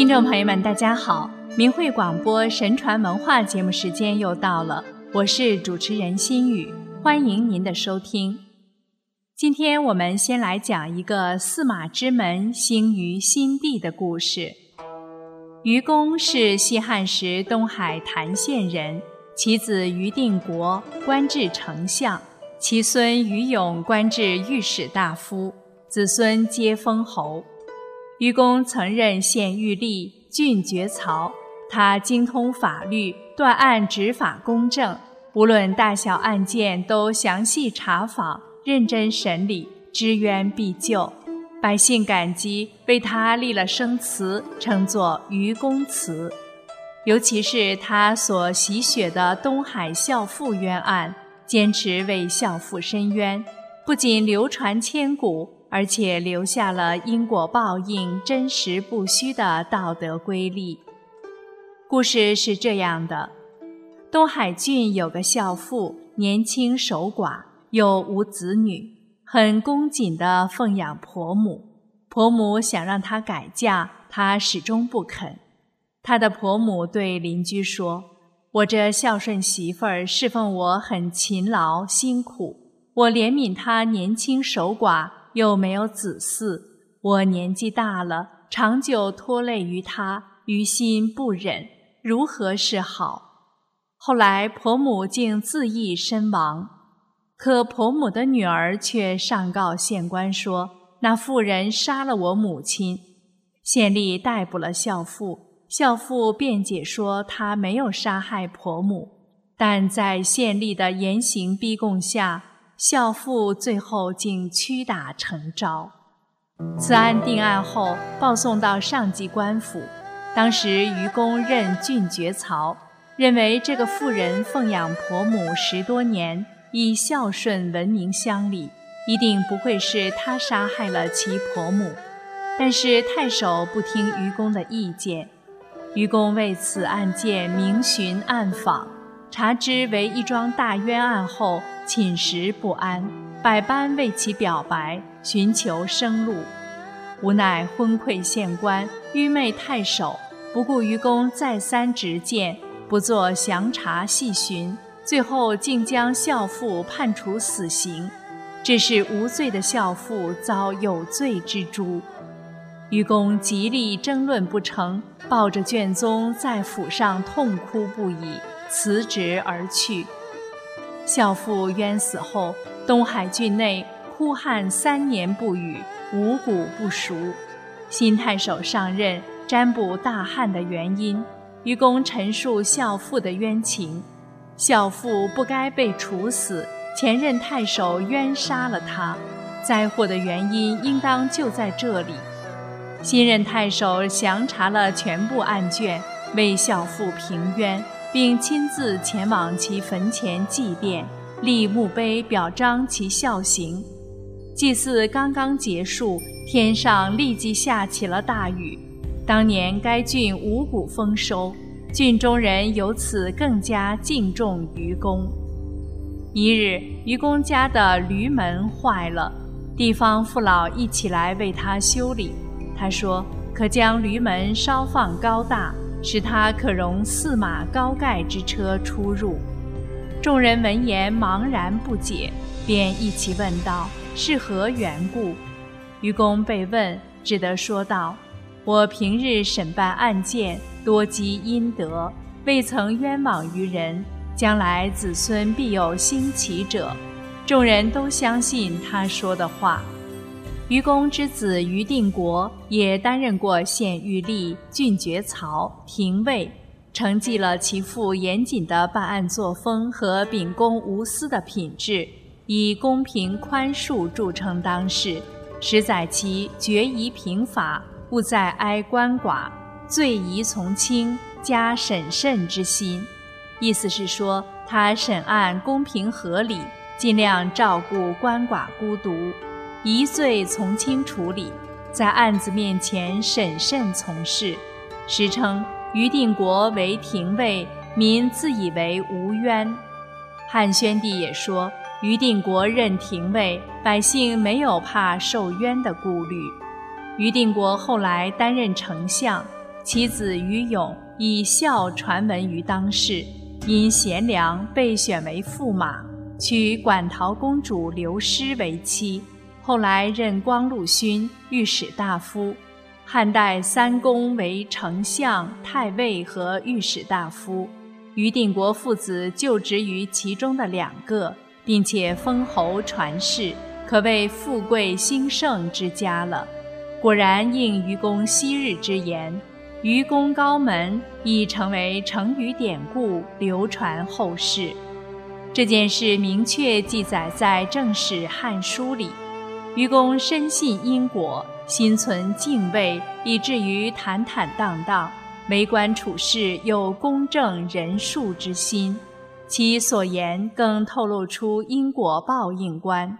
听众朋友们，大家好！明慧广播神传文化节目时间又到了，我是主持人心雨，欢迎您的收听。今天我们先来讲一个驷马之门兴于新地的故事。愚公是西汉时东海谭县人，其子于定国官至丞相，其孙于永官至御史大夫，子孙皆封侯。愚公曾任县狱吏、郡爵曹，他精通法律，断案执法公正，无论大小案件都详细查访，认真审理，知冤必救，百姓感激，为他立了生祠，称作愚公祠。尤其是他所洗雪的东海孝妇冤案，坚持为孝妇伸冤，不仅流传千古。而且留下了因果报应真实不虚的道德规律。故事是这样的：东海郡有个孝妇，年轻守寡，又无子女，很恭谨地奉养婆母。婆母想让她改嫁，她始终不肯。她的婆母对邻居说：“我这孝顺媳妇儿侍奉我很勤劳辛苦，我怜悯她年轻守寡。”又没有子嗣，我年纪大了，长久拖累于他，于心不忍，如何是好？后来婆母竟自缢身亡，可婆母的女儿却上告县官说，那妇人杀了我母亲。县吏逮捕了孝妇，孝妇辩解说她没有杀害婆母，但在县吏的严刑逼供下。孝妇最后竟屈打成招。此案定案后，报送到上级官府。当时愚公任郡爵曹，认为这个妇人奉养婆母十多年，以孝顺闻名乡里，一定不会是他杀害了其婆母。但是太守不听愚公的意见，愚公为此案件明寻暗访。查知为一桩大冤案后，寝食不安，百般为其表白，寻求生路。无奈昏聩县官，愚昧太守，不顾愚公再三执谏，不做详查细寻，最后竟将孝妇判处死刑，致使无罪的孝妇遭有罪之诛。愚公极力争论不成，抱着卷宗在府上痛哭不已。辞职而去。孝父冤死后，东海郡内哭旱三年不雨，五谷不熟。新太守上任，占卜大旱的原因。愚公陈述孝父的冤情：孝父不该被处死，前任太守冤杀了他，灾祸的原因应当就在这里。新任太守详查了全部案卷，为孝父平冤。并亲自前往其坟前祭奠，立墓碑表彰其孝行。祭祀刚刚结束，天上立即下起了大雨。当年该郡五谷丰收，郡中人由此更加敬重愚公。一日，愚公家的驴门坏了，地方父老一起来为他修理。他说：“可将驴门稍放高大。”使他可容驷马高盖之车出入。众人闻言茫然不解，便一起问道：“是何缘故？”愚公被问，只得说道：“我平日审办案件，多积阴德，未曾冤枉于人，将来子孙必有兴起者。”众人都相信他说的话。愚公之子于定国也担任过县狱吏、郡爵曹、廷尉，承继了其父严谨的办案作风和秉公无私的品质，以公平宽恕著称当世，实载其决疑平法，勿再哀鳏寡，罪疑从轻，加审慎之心。意思是说，他审案公平合理，尽量照顾鳏寡孤独。疑罪从轻处理，在案子面前审慎从事，时称于定国为廷尉，民自以为无冤。汉宣帝也说，于定国任廷尉，百姓没有怕受冤的顾虑。于定国后来担任丞相，其子于勇以孝传闻于当世，因贤良被选为驸马，娶馆陶公主刘师为妻。后来任光禄勋、御史大夫。汉代三公为丞相、太尉和御史大夫，于定国父子就职于其中的两个，并且封侯传世，可谓富贵兴盛之家了。果然应愚公昔日之言，愚公高门已成为成语典故，流传后世。这件事明确记载在正史《汉书》里。愚公深信因果。心存敬畏，以至于坦坦荡荡，为官处事有公正仁恕之心。其所言更透露出因果报应观。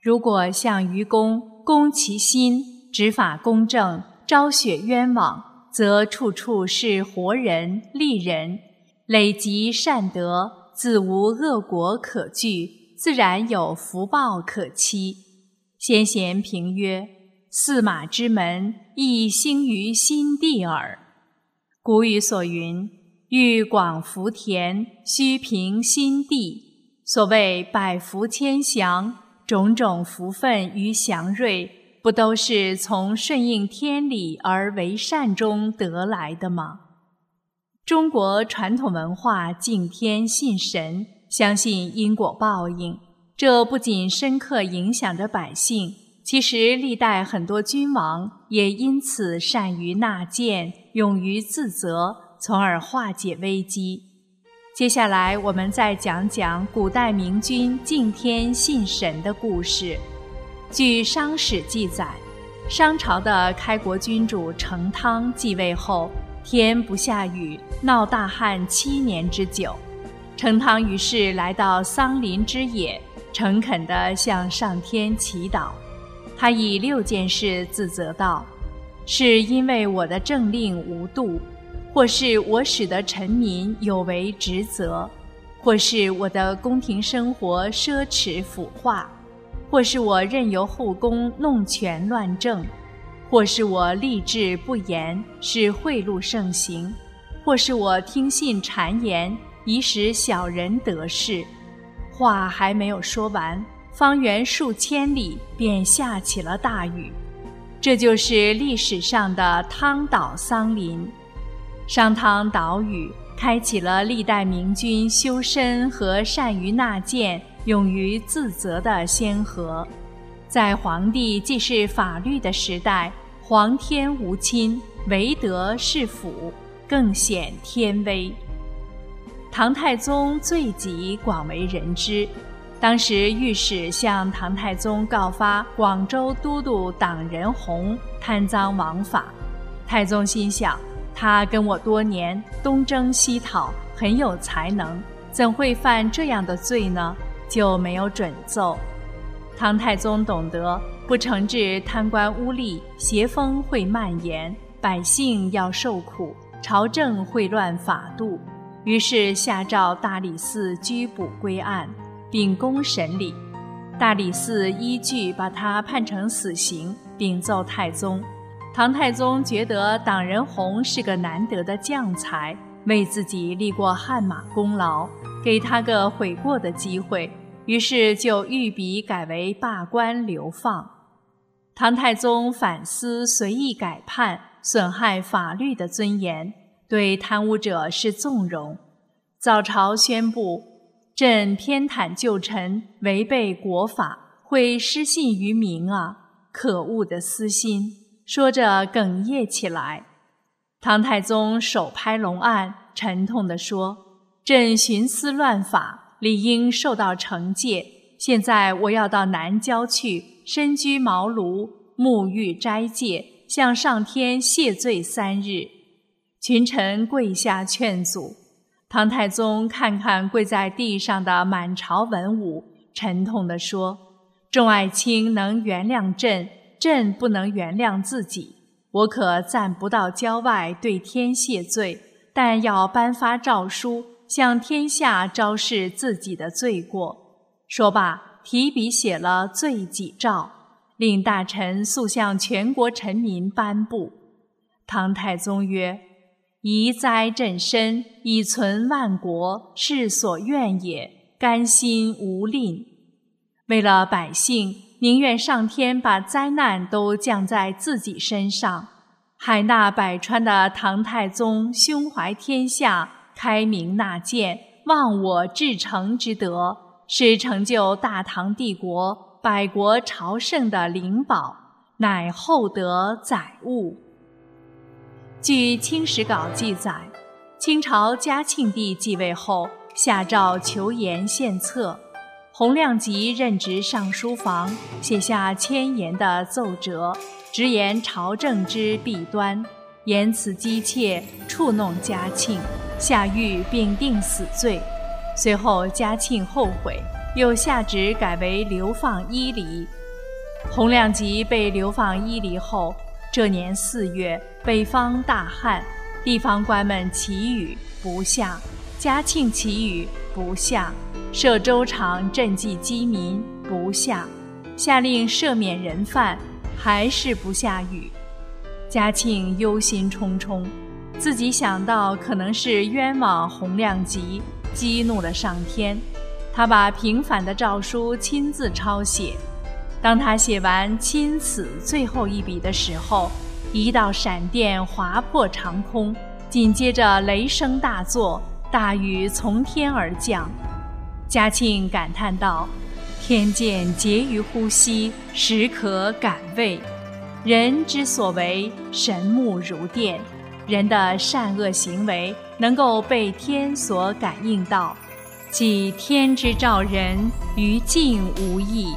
如果像愚公公其心，执法公正，昭雪冤枉，则处处是活人利人，累积善德，自无恶果可惧，自然有福报可期。先贤评曰。驷马之门，亦兴于心地耳。古语所云：“欲广福田，须平心地。”所谓百福千祥，种种福分与祥瑞，不都是从顺应天理而为善中得来的吗？中国传统文化敬天信神，相信因果报应，这不仅深刻影响着百姓。其实，历代很多君王也因此善于纳谏，勇于自责，从而化解危机。接下来，我们再讲讲古代明君敬天信神的故事。据《商史》记载，商朝的开国君主成汤继位后，天不下雨，闹大旱七年之久。成汤于是来到桑林之野，诚恳地向上天祈祷。他以六件事自责道：“是因为我的政令无度，或是我使得臣民有违职责，或是我的宫廷生活奢侈腐化，或是我任由后宫弄权乱政，或是我吏治不严，使贿赂盛行，或是我听信谗言，以使小人得势。”话还没有说完。方圆数千里便下起了大雨，这就是历史上的汤岛桑林。商汤岛屿开启了历代明君修身和善于纳谏、勇于自责的先河。在皇帝既是法律的时代，皇天无亲，唯德是辅，更显天威。唐太宗罪己广为人知。当时御史向唐太宗告发广州都督党仁洪贪赃枉法，太宗心想，他跟我多年，东征西讨，很有才能，怎会犯这样的罪呢？就没有准奏。唐太宗懂得不惩治贪官污吏，邪风会蔓延，百姓要受苦，朝政会乱法度，于是下诏大理寺拘捕归案。秉公审理，大理寺依据把他判成死刑，禀奏太宗。唐太宗觉得党仁洪是个难得的将才，为自己立过汗马功劳，给他个悔过的机会，于是就御笔改为罢官流放。唐太宗反思随意改判，损害法律的尊严，对贪污者是纵容。早朝宣布。朕偏袒旧臣，违背国法，会失信于民啊！可恶的私心！说着哽咽起来。唐太宗手拍龙案，沉痛地说：“朕徇私乱法，理应受到惩戒。现在我要到南郊去，身居茅庐，沐浴斋戒，向上天谢罪三日。”群臣跪下劝阻。唐太宗看看跪在地上的满朝文武，沉痛地说：“众爱卿能原谅朕，朕不能原谅自己。我可暂不到郊外对天谢罪，但要颁发诏书，向天下昭示自己的罪过。”说罢，提笔写了罪己诏，令大臣速向全国臣民颁布。唐太宗曰：“宜哉朕身，以存万国，是所愿也。甘心无吝。为了百姓，宁愿上天把灾难都降在自己身上。海纳百川的唐太宗，胸怀天下，开明纳谏，忘我至诚之德，是成就大唐帝国、百国朝圣的灵宝，乃厚德载物。据《清史稿》记载，清朝嘉庆帝继位后，下诏求言献策。洪亮吉任职尚书房，写下千言的奏折，直言朝政之弊端，言辞激切，触弄嘉庆，下狱并定死罪。随后嘉庆后悔，又下旨改为流放伊犁。洪亮吉被流放伊犁后。这年四月，北方大旱，地方官们祈雨不下，嘉庆祈雨不下，设粥厂赈济饥民不下，下令赦免人犯，还是不下雨。嘉庆忧心忡忡，自己想到可能是冤枉洪亮吉，激怒了上天，他把平反的诏书亲自抄写。当他写完“亲此”最后一笔的时候，一道闪电划破长空，紧接着雷声大作，大雨从天而降。嘉庆感叹道：“天见结于呼吸，时可感味。人之所为，神目如电，人的善恶行为能够被天所感应到，即天之照人，于尽无异。”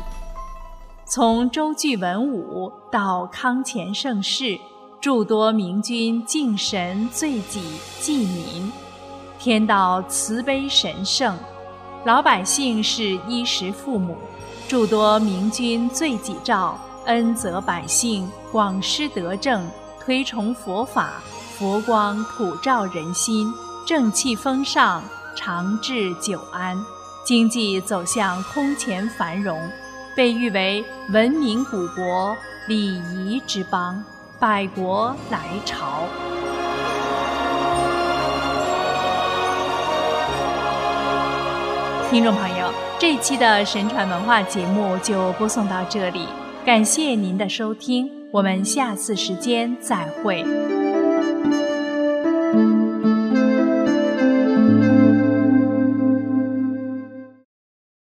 从周具文武到康乾盛世，诸多明君敬神罪己济民，天道慈悲神圣，老百姓是衣食父母。诸多明君罪己诏，恩泽百姓，广施德政，推崇佛法，佛光普照人心，正气风尚，长治久安，经济走向空前繁荣。被誉为文明古国、礼仪之邦，百国来朝。听众朋友，这期的神传文化节目就播送到这里，感谢您的收听，我们下次时间再会。